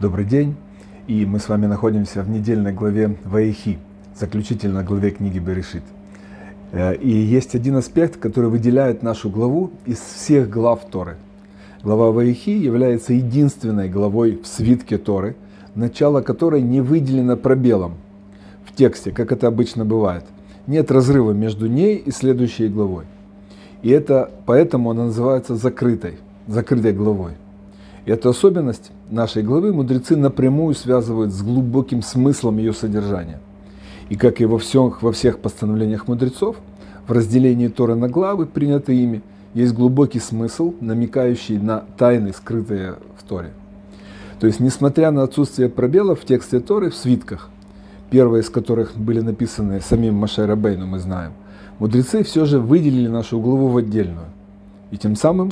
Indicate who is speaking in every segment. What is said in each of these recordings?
Speaker 1: Добрый день, и мы с вами находимся в недельной главе Ваихи, заключительной главе книги Берешит. Э, и есть один аспект, который выделяет нашу главу из всех глав Торы. Глава Ваихи является единственной главой в свитке Торы, начало которой не выделено пробелом в тексте, как это обычно бывает. Нет разрыва между ней и следующей главой. И это поэтому она называется закрытой, закрытой главой. И эту особенность нашей главы мудрецы напрямую связывают с глубоким смыслом ее содержания. И как и во, всех, во всех постановлениях мудрецов, в разделении Торы на главы, принятые ими, есть глубокий смысл, намекающий на тайны, скрытые в Торе. То есть, несмотря на отсутствие пробелов в тексте Торы, в свитках, первые из которых были написаны самим Маше Рабейну, мы знаем, мудрецы все же выделили нашу главу в отдельную. И тем самым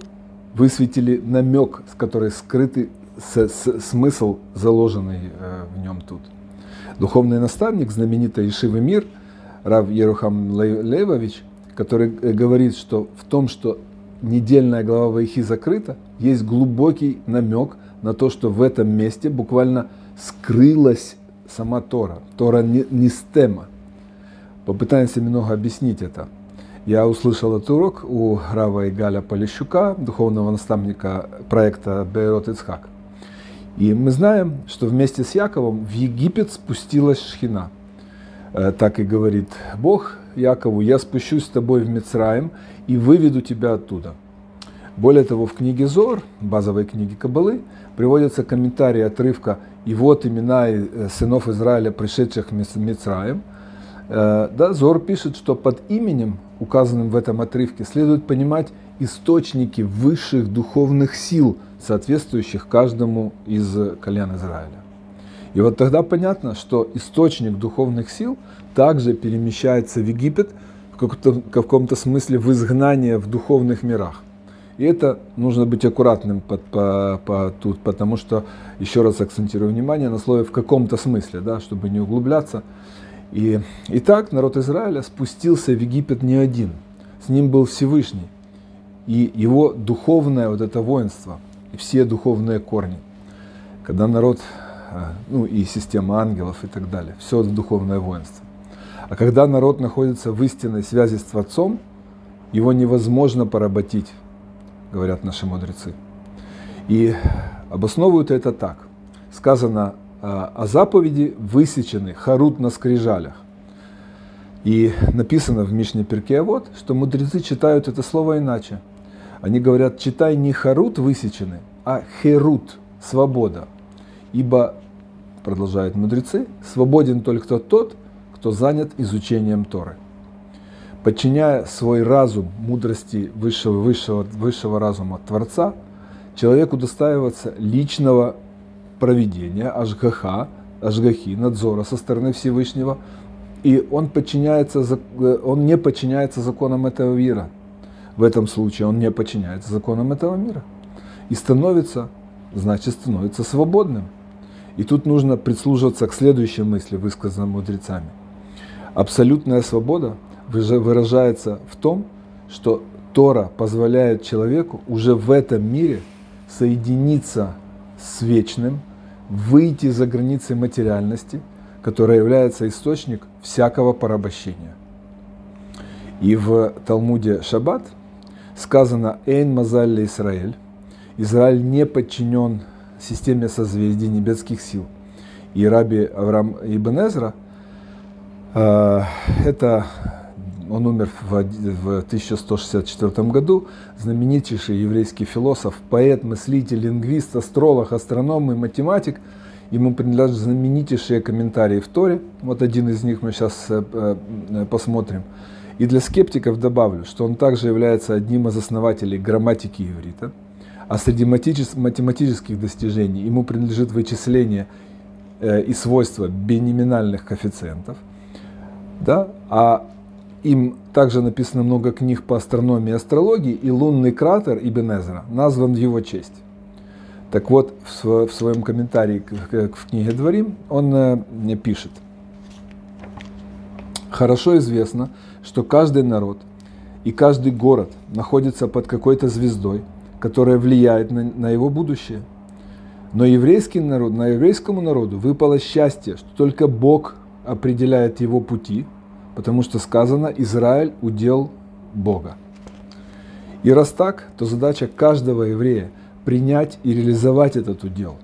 Speaker 1: высветили намек, с которой скрытый с, с, смысл, заложенный э, в нем тут. Духовный наставник, знаменитый Ишивы Мир, Рав Ерухам Лейвович, который э, говорит, что в том, что недельная глава Вайхи закрыта, есть глубокий намек на то, что в этом месте буквально скрылась сама Тора. Тора не. Попытаемся немного объяснить это. Я услышал этот урок у Рава Игаля Полищука, духовного наставника проекта Бейрот Ицхак. И мы знаем, что вместе с Яковом в Египет спустилась шхина. Э, так и говорит Бог Якову, я спущусь с тобой в Мицраим и выведу тебя оттуда. Более того, в книге Зор, базовой книге Кабалы, приводятся комментарии отрывка «И вот имена э, сынов Израиля, пришедших в Мицраим». Э, да, Зор пишет, что под именем указанным в этом отрывке, следует понимать источники высших духовных сил, соответствующих каждому из колен Израиля. И вот тогда понятно, что источник духовных сил также перемещается в Египет в каком-то, каком-то смысле в изгнание в духовных мирах. И это нужно быть аккуратным по, по, по, тут, потому что, еще раз акцентирую внимание на слове в каком-то смысле, да, чтобы не углубляться. И, и так народ Израиля спустился в Египет не один. С ним был Всевышний. И его духовное вот это воинство, и все духовные корни. Когда народ, а, ну и система ангелов и так далее, все духовное воинство. А когда народ находится в истинной связи с Творцом, его невозможно поработить, говорят наши мудрецы. И обосновывают это так. Сказано а, о заповеди высечены харут на скрижалях. И написано в Мишне Перкеавод, что мудрецы читают это слово иначе. Они говорят, читай не харут высечены, а херут, свобода. Ибо, продолжают мудрецы, свободен только тот, кто занят изучением Торы. Подчиняя свой разум мудрости высшего, высшего, высшего разума Творца, человек удостаивается личного проведения, ажгаха, ажгахи, надзора со стороны Всевышнего, и он, подчиняется, э, он не подчиняется законам этого мира. В этом случае он не подчиняется законам этого мира. И становится, значит, становится свободным. И тут нужно прислушиваться к следующей мысли, высказанной мудрецами. Абсолютная свобода выражается в том, что Тора позволяет человеку уже в этом мире соединиться с вечным, выйти за границы материальности, которая является источник всякого порабощения. И в Талмуде Шаббат сказано «Эйн Мазаль Израиль» Израиль не подчинен системе созвездий небесских сил. И Раби Авраам Ибн э, это он умер в 1164 году, знаменитейший еврейский философ, поэт, мыслитель, лингвист, астролог, астроном и математик. Ему принадлежат знаменитейшие комментарии в Торе. Вот один из них мы сейчас э, э, посмотрим. И для скептиков добавлю, что он также является одним из основателей грамматики иврита. А среди математических достижений ему принадлежит вычисление э, и свойства биноминальных коэффициентов. Да? А им также написано много книг по астрономии и астрологии, и лунный кратер Ибн Эзра назван в его честь. Так вот, в своем комментарии к книге Дворим он мне пишет. Хорошо известно, что каждый народ и каждый город находится под какой-то звездой, которая влияет на, на его будущее. Но еврейский народ, на еврейскому народу выпало счастье, что только Бог определяет его пути, потому что сказано «Израиль удел Бога». И раз так, то задача каждого еврея принять и реализовать этот удел.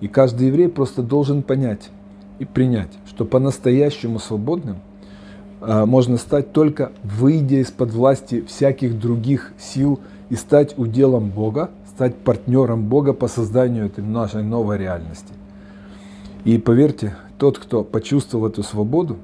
Speaker 1: И каждый еврей просто должен понять и принять, что по-настоящему свободным можно стать только выйдя из-под власти всяких других сил и стать уделом Бога, стать партнером Бога по созданию этой нашей новой реальности. И поверьте, тот, кто почувствовал эту свободу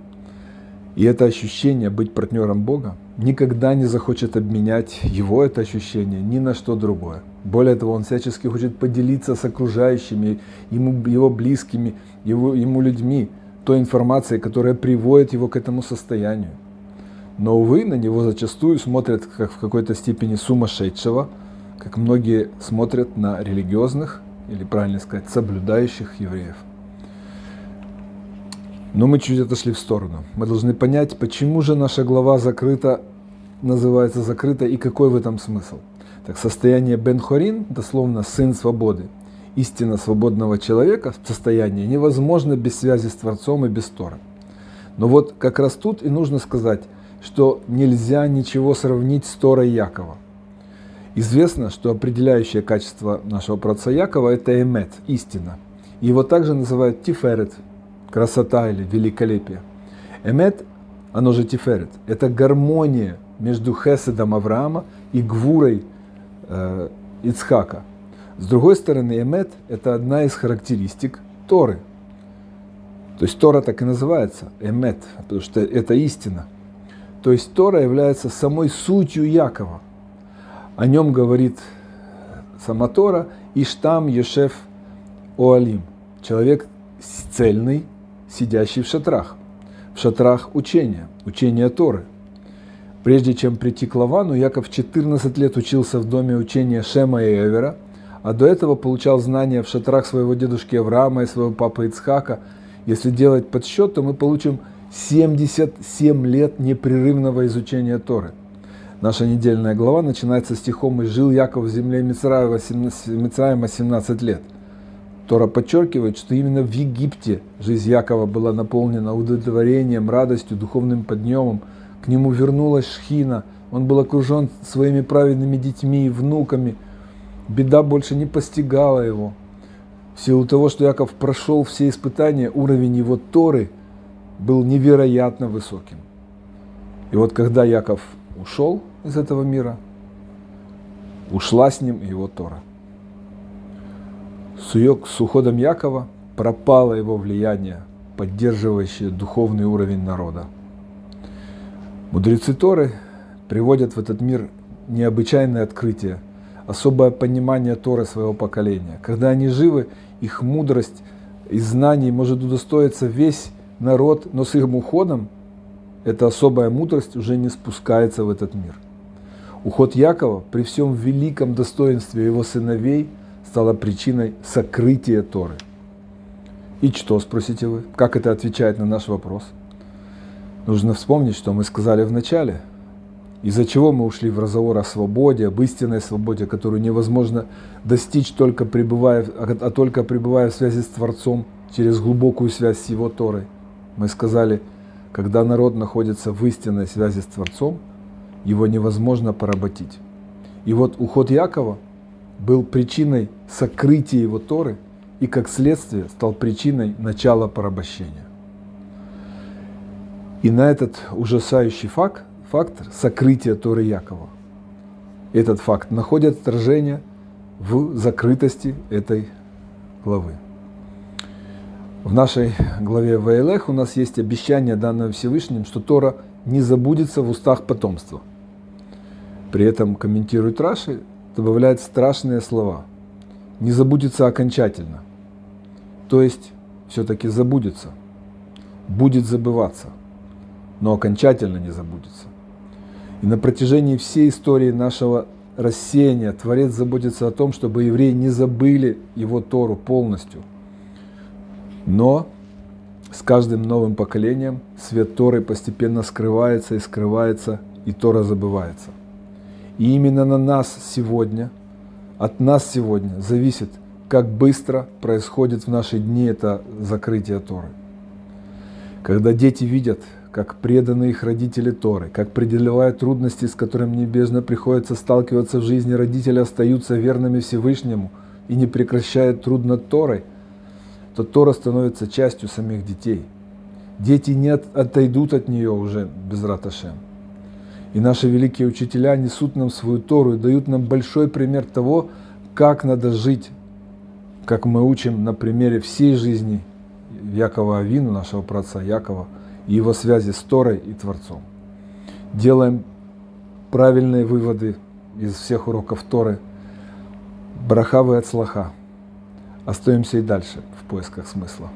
Speaker 1: и это ощущение быть партнером Бога, никогда не захочет обменять его это ощущение ни на что другое. Более того, он всячески хочет поделиться с окружающими, ему, его близкими, его, ему людьми той информацией, которая приводит его к этому состоянию. Но, увы, на него зачастую смотрят как в какой-то степени сумасшедшего, как многие смотрят на религиозных, или правильно сказать, соблюдающих евреев. Но мы чуть отошли в сторону. Мы должны понять, почему же наша глава закрыта, называется закрыта, и какой в этом смысл. Так, состояние Бен-Хорин, дословно «сын свободы», истина свободного человека, состояние невозможно без связи с Творцом и без Тора. Но вот как раз тут и нужно сказать, что нельзя ничего сравнить с Торой Якова. Известно, что определяющее качество нашего праца Якова – это эмет, истина. Его также называют тиферет, красота или великолепие. Эмет, оно же тиферет, это гармония между Хеседом Авраама и Гвурой э, Ицхака. С другой стороны, эмет – это одна из характеристик Торы. То есть Тора так и называется – эмет, потому что это истина. То есть Тора является самой сутью Якова. О нем говорит сама Тора «Иштам Ешев Оалим» – человек цельный, сидящий в шатрах, в шатрах учения, учения Торы. Прежде чем прийти к Лавану, Яков 14 лет учился в доме учения Шема и Эвера, а до этого получал знания в шатрах своего дедушки Авраама и своего папы Ицхака. Если делать подсчет, то мы получим 77 лет непрерывного изучения Торы. Наша недельная глава начинается стихом «И жил Яков в земле Мицраима 17 лет». Тора подчеркивает, что именно в Египте жизнь Якова была наполнена удовлетворением, радостью, духовным подъемом. К нему вернулась Шхина, он был окружен своими праведными детьми и внуками. Беда больше не постигала его. В силу того, что Яков прошел все испытания, уровень его Торы был невероятно высоким. И вот когда Яков ушел из этого мира, ушла с ним его Тора с уходом Якова пропало его влияние, поддерживающее духовный уровень народа. Мудрецы Торы приводят в этот мир необычайное открытие, особое понимание Торы своего поколения. Когда они живы, их мудрость и знаний может удостоиться весь народ, но с их уходом эта особая мудрость уже не спускается в этот мир. Уход Якова при всем великом достоинстве его сыновей – стала причиной сокрытия Торы. И что, спросите вы? Как это отвечает на наш вопрос? Нужно вспомнить, что мы сказали в начале. Из-за чего мы ушли в разговор о свободе, об истинной свободе, которую невозможно достичь только пребывая, а только пребывая в связи с Творцом через глубокую связь с Его Торой. Мы сказали, когда народ находится в истинной связи с Творцом, его невозможно поработить. И вот уход Якова – был причиной сокрытия его Торы и, как следствие, стал причиной начала порабощения. И на этот ужасающий факт, фактор сокрытия Торы Якова, этот факт находит отражение в закрытости этой главы. В нашей главе Ваилех у нас есть обещание, данное Всевышним, что Тора не забудется в устах потомства. При этом комментирует Раши, добавляет страшные слова. Не забудется окончательно. То есть все-таки забудется. Будет забываться. Но окончательно не забудется. И на протяжении всей истории нашего рассеяния Творец заботится о том, чтобы евреи не забыли его Тору полностью. Но с каждым новым поколением свет Торы постепенно скрывается и скрывается, и Тора забывается. И именно на нас сегодня, от нас сегодня зависит, как быстро происходит в наши дни это закрытие Торы. Когда дети видят, как преданы их родители Торы, как преодолевая трудности, с которыми небесно приходится сталкиваться в жизни, родители остаются верными Всевышнему и не прекращают труд над Торой, то Тора становится частью самих детей. Дети не от, отойдут от нее уже без раташем. И наши великие учителя несут нам свою Тору и дают нам большой пример того, как надо жить, как мы учим на примере всей жизни Якова Авину, нашего праца Якова, и его связи с Торой и Творцом. Делаем правильные выводы из всех уроков Торы. Брахавы от слаха. Остаемся и дальше в поисках смысла.